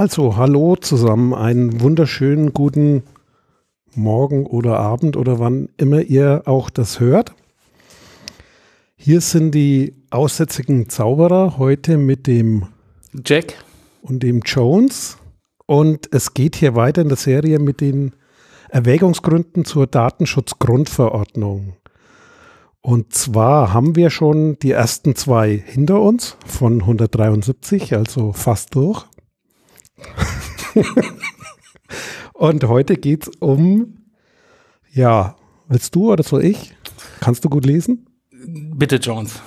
Also, hallo zusammen, einen wunderschönen guten Morgen oder Abend oder wann immer ihr auch das hört. Hier sind die aussätzigen Zauberer heute mit dem Jack und dem Jones. Und es geht hier weiter in der Serie mit den Erwägungsgründen zur Datenschutzgrundverordnung. Und zwar haben wir schon die ersten zwei hinter uns von 173, also fast durch. Und heute geht es um, ja, willst du oder soll ich? Kannst du gut lesen? Bitte, Jones.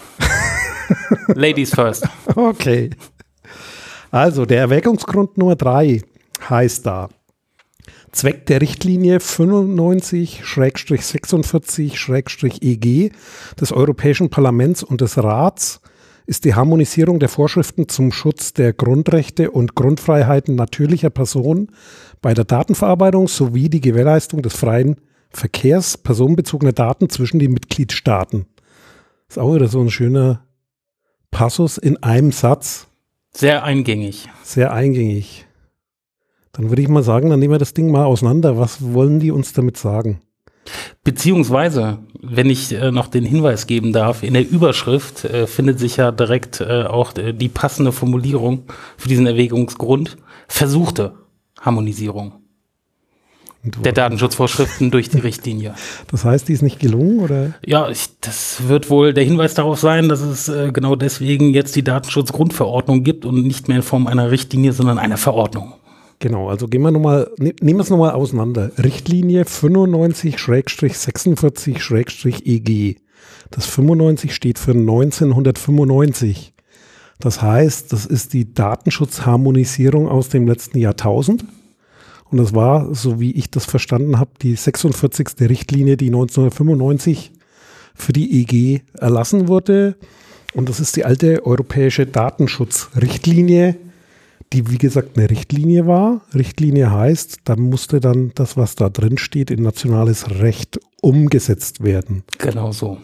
Ladies first. Okay. Also, der Erwägungsgrund Nummer drei heißt da, Zweck der Richtlinie 95-46-EG des Europäischen Parlaments und des Rats ist die Harmonisierung der Vorschriften zum Schutz der Grundrechte und Grundfreiheiten natürlicher Personen bei der Datenverarbeitung sowie die Gewährleistung des freien Verkehrs personenbezogener Daten zwischen den Mitgliedstaaten. Ist auch wieder so ein schöner Passus in einem Satz. Sehr eingängig. Sehr eingängig. Dann würde ich mal sagen, dann nehmen wir das Ding mal auseinander. Was wollen die uns damit sagen? Beziehungsweise, wenn ich äh, noch den Hinweis geben darf, in der Überschrift äh, findet sich ja direkt äh, auch äh, die passende Formulierung für diesen Erwägungsgrund. Versuchte Harmonisierung der Datenschutzvorschriften durch die Richtlinie. Das heißt, die ist nicht gelungen, oder? Ja, ich, das wird wohl der Hinweis darauf sein, dass es äh, genau deswegen jetzt die Datenschutzgrundverordnung gibt und nicht mehr in Form einer Richtlinie, sondern einer Verordnung. Genau, also gehen wir nochmal, ne, nehmen wir es nochmal auseinander. Richtlinie 95-46-EG. E das 95 steht für 1995. Das heißt, das ist die Datenschutzharmonisierung aus dem letzten Jahrtausend. Und das war, so wie ich das verstanden habe, die 46. Richtlinie, die 1995 für die EG erlassen wurde. Und das ist die alte europäische Datenschutzrichtlinie, die wie gesagt eine Richtlinie war. Richtlinie heißt, da musste dann das, was da drin steht, in nationales Recht umgesetzt werden. Genau so.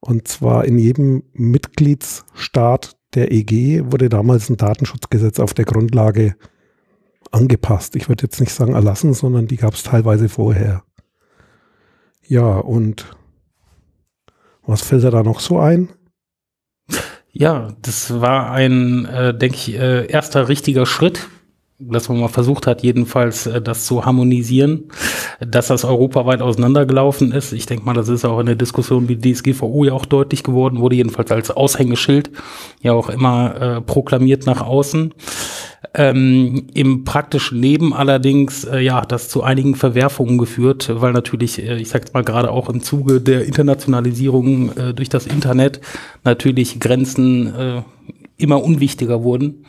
Und zwar in jedem Mitgliedsstaat der EG wurde damals ein Datenschutzgesetz auf der Grundlage angepasst. Ich würde jetzt nicht sagen erlassen, sondern die gab es teilweise vorher. Ja, und was fällt da noch so ein? Ja, das war ein, äh, denke ich, äh, erster richtiger Schritt, dass man mal versucht hat, jedenfalls äh, das zu harmonisieren, dass das europaweit auseinandergelaufen ist. Ich denke mal, das ist auch in der Diskussion wie DSGVO ja auch deutlich geworden, wurde jedenfalls als Aushängeschild ja auch immer äh, proklamiert nach außen. Ähm, Im praktischen Leben allerdings, äh, ja, das zu einigen Verwerfungen geführt, weil natürlich, äh, ich sag's mal gerade auch im Zuge der Internationalisierung äh, durch das Internet natürlich Grenzen äh, immer unwichtiger wurden.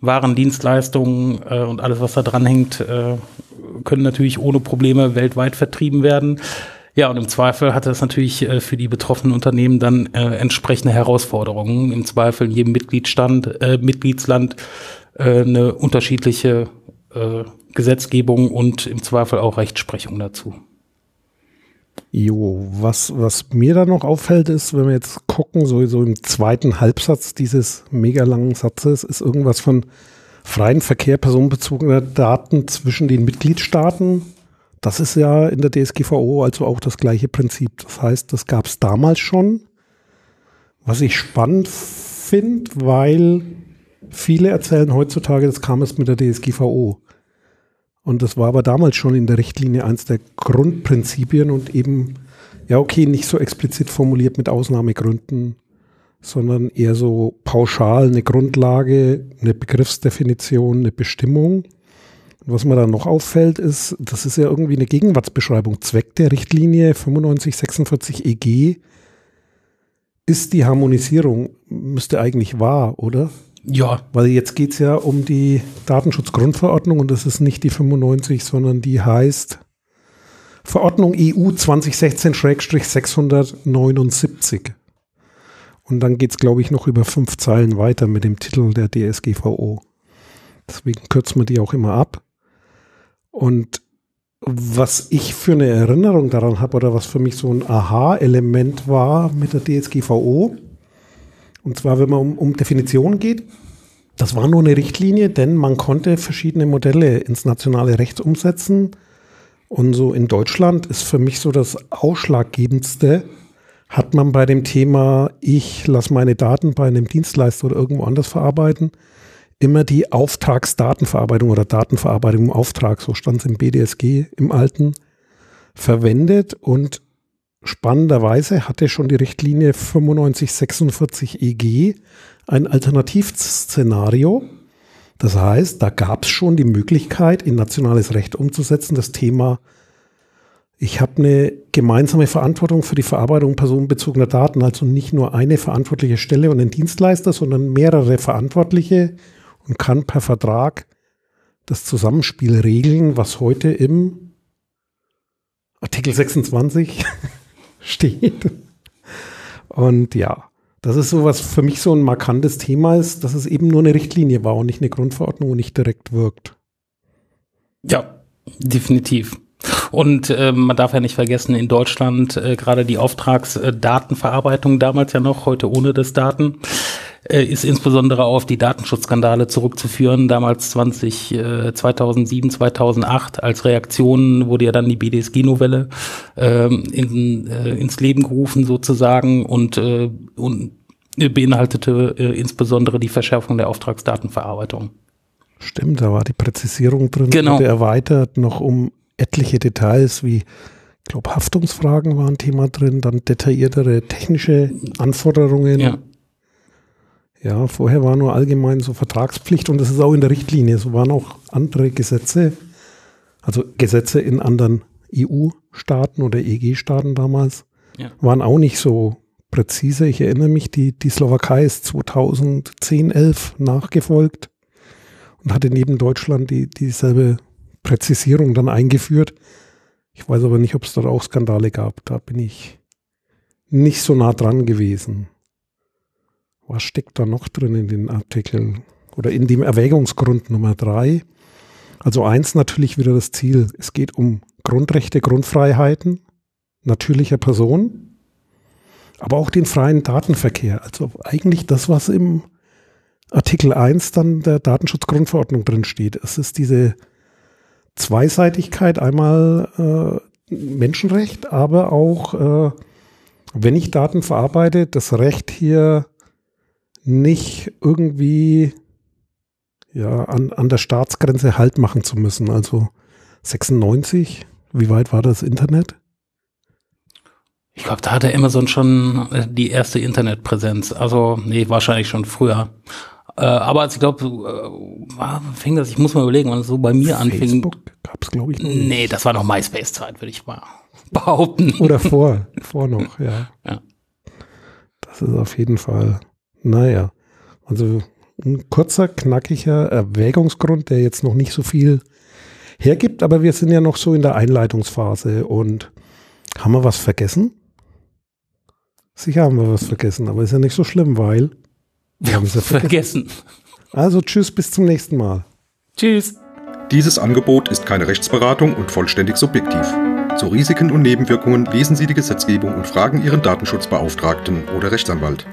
Waren, Dienstleistungen äh, und alles, was da dranhängt, äh, können natürlich ohne Probleme weltweit vertrieben werden. Ja, und im Zweifel hatte das natürlich äh, für die betroffenen Unternehmen dann äh, entsprechende Herausforderungen. Im Zweifel in jedem Mitgliedsstand, äh, Mitgliedsland äh, eine unterschiedliche äh, Gesetzgebung und im Zweifel auch Rechtsprechung dazu. Jo, was, was mir da noch auffällt, ist, wenn wir jetzt gucken, sowieso im zweiten Halbsatz dieses mega langen Satzes, ist irgendwas von freien Verkehr personenbezogener Daten zwischen den Mitgliedstaaten. Das ist ja in der DSGVO also auch das gleiche Prinzip. Das heißt, das gab es damals schon. Was ich spannend finde, weil Viele erzählen heutzutage, das kam es mit der DSGVO. Und das war aber damals schon in der Richtlinie eins der Grundprinzipien und eben, ja, okay, nicht so explizit formuliert mit Ausnahmegründen, sondern eher so pauschal eine Grundlage, eine Begriffsdefinition, eine Bestimmung. Und was mir da noch auffällt, ist, das ist ja irgendwie eine Gegenwartsbeschreibung. Zweck der Richtlinie 9546 EG ist die Harmonisierung, müsste eigentlich wahr, oder? Ja. Weil jetzt geht es ja um die Datenschutzgrundverordnung und das ist nicht die 95, sondern die heißt Verordnung EU 2016-679. Und dann geht es, glaube ich, noch über fünf Zeilen weiter mit dem Titel der DSGVO. Deswegen kürzen wir die auch immer ab. Und was ich für eine Erinnerung daran habe oder was für mich so ein Aha-Element war mit der DSGVO, und zwar, wenn man um, um Definitionen geht, Das war nur eine Richtlinie, denn man konnte verschiedene Modelle ins nationale Recht umsetzen. Und so in Deutschland ist für mich so das Ausschlaggebendste, hat man bei dem Thema, ich lasse meine Daten bei einem Dienstleister oder irgendwo anders verarbeiten, immer die Auftragsdatenverarbeitung oder Datenverarbeitung im Auftrag, so stand es im BDSG im alten, verwendet und spannenderweise hatte schon die Richtlinie 9546 EG ein Alternativszenario. Das heißt, da gab es schon die Möglichkeit, in nationales Recht umzusetzen, das Thema, ich habe eine gemeinsame Verantwortung für die Verarbeitung personenbezogener Daten, also nicht nur eine verantwortliche Stelle und ein Dienstleister, sondern mehrere Verantwortliche und kann per Vertrag das Zusammenspiel regeln, was heute im Artikel 26 steht. Und ja, das ist so, was für mich so ein markantes Thema ist, dass es eben nur eine Richtlinie war und nicht eine Grundverordnung und nicht direkt wirkt. Ja, definitiv. Und äh, man darf ja nicht vergessen, in Deutschland äh, gerade die Auftragsdatenverarbeitung damals ja noch, heute ohne das Daten, äh, ist insbesondere auf die Datenschutzskandale zurückzuführen. Damals 20, äh, 2007, 2008 als Reaktion wurde ja dann die BDSG-Novelle äh, in, äh, ins Leben gerufen sozusagen und, äh, und beinhaltete äh, insbesondere die Verschärfung der Auftragsdatenverarbeitung. Stimmt, da war die Präzisierung drin, genau. wurde erweitert noch um etliche Details wie ich glaube, Haftungsfragen waren Thema drin, dann detailliertere technische Anforderungen. Ja. Ja, vorher war nur allgemein so Vertragspflicht und das ist auch in der Richtlinie. So waren auch andere Gesetze, also Gesetze in anderen EU-Staaten oder EG-Staaten damals, ja. waren auch nicht so präzise. Ich erinnere mich, die, die Slowakei ist 2010, 11 nachgefolgt und hatte neben Deutschland die, dieselbe Präzisierung dann eingeführt. Ich weiß aber nicht, ob es dort auch Skandale gab. Da bin ich nicht so nah dran gewesen was steckt da noch drin in den Artikel oder in dem Erwägungsgrund Nummer drei? Also eins natürlich wieder das Ziel. Es geht um Grundrechte, Grundfreiheiten natürlicher Personen, aber auch den freien Datenverkehr. Also eigentlich das, was im Artikel 1 dann der Datenschutzgrundverordnung drin steht. Es ist diese Zweiseitigkeit, einmal äh, Menschenrecht, aber auch, äh, wenn ich Daten verarbeite, das Recht hier nicht irgendwie ja, an, an der Staatsgrenze Halt machen zu müssen. Also 96, wie weit war das Internet? Ich glaube, da hatte Amazon schon äh, die erste Internetpräsenz. Also, nee, wahrscheinlich schon früher. Äh, aber ich glaube, äh, fing das, ich muss mal überlegen, wann es so bei mir Facebook anfing. Facebook gab es, glaube ich, nicht. Nee, das war noch MySpace-Zeit, würde ich mal behaupten. Oder vor, vor noch, ja. ja. Das ist auf jeden Fall naja, also ein kurzer, knackiger Erwägungsgrund, der jetzt noch nicht so viel hergibt, aber wir sind ja noch so in der Einleitungsphase und haben wir was vergessen? Sicher haben wir was vergessen, aber ist ja nicht so schlimm, weil wir haben es ja vergessen. vergessen. Also tschüss, bis zum nächsten Mal. Tschüss. Dieses Angebot ist keine Rechtsberatung und vollständig subjektiv. Zu Risiken und Nebenwirkungen lesen Sie die Gesetzgebung und fragen Ihren Datenschutzbeauftragten oder Rechtsanwalt.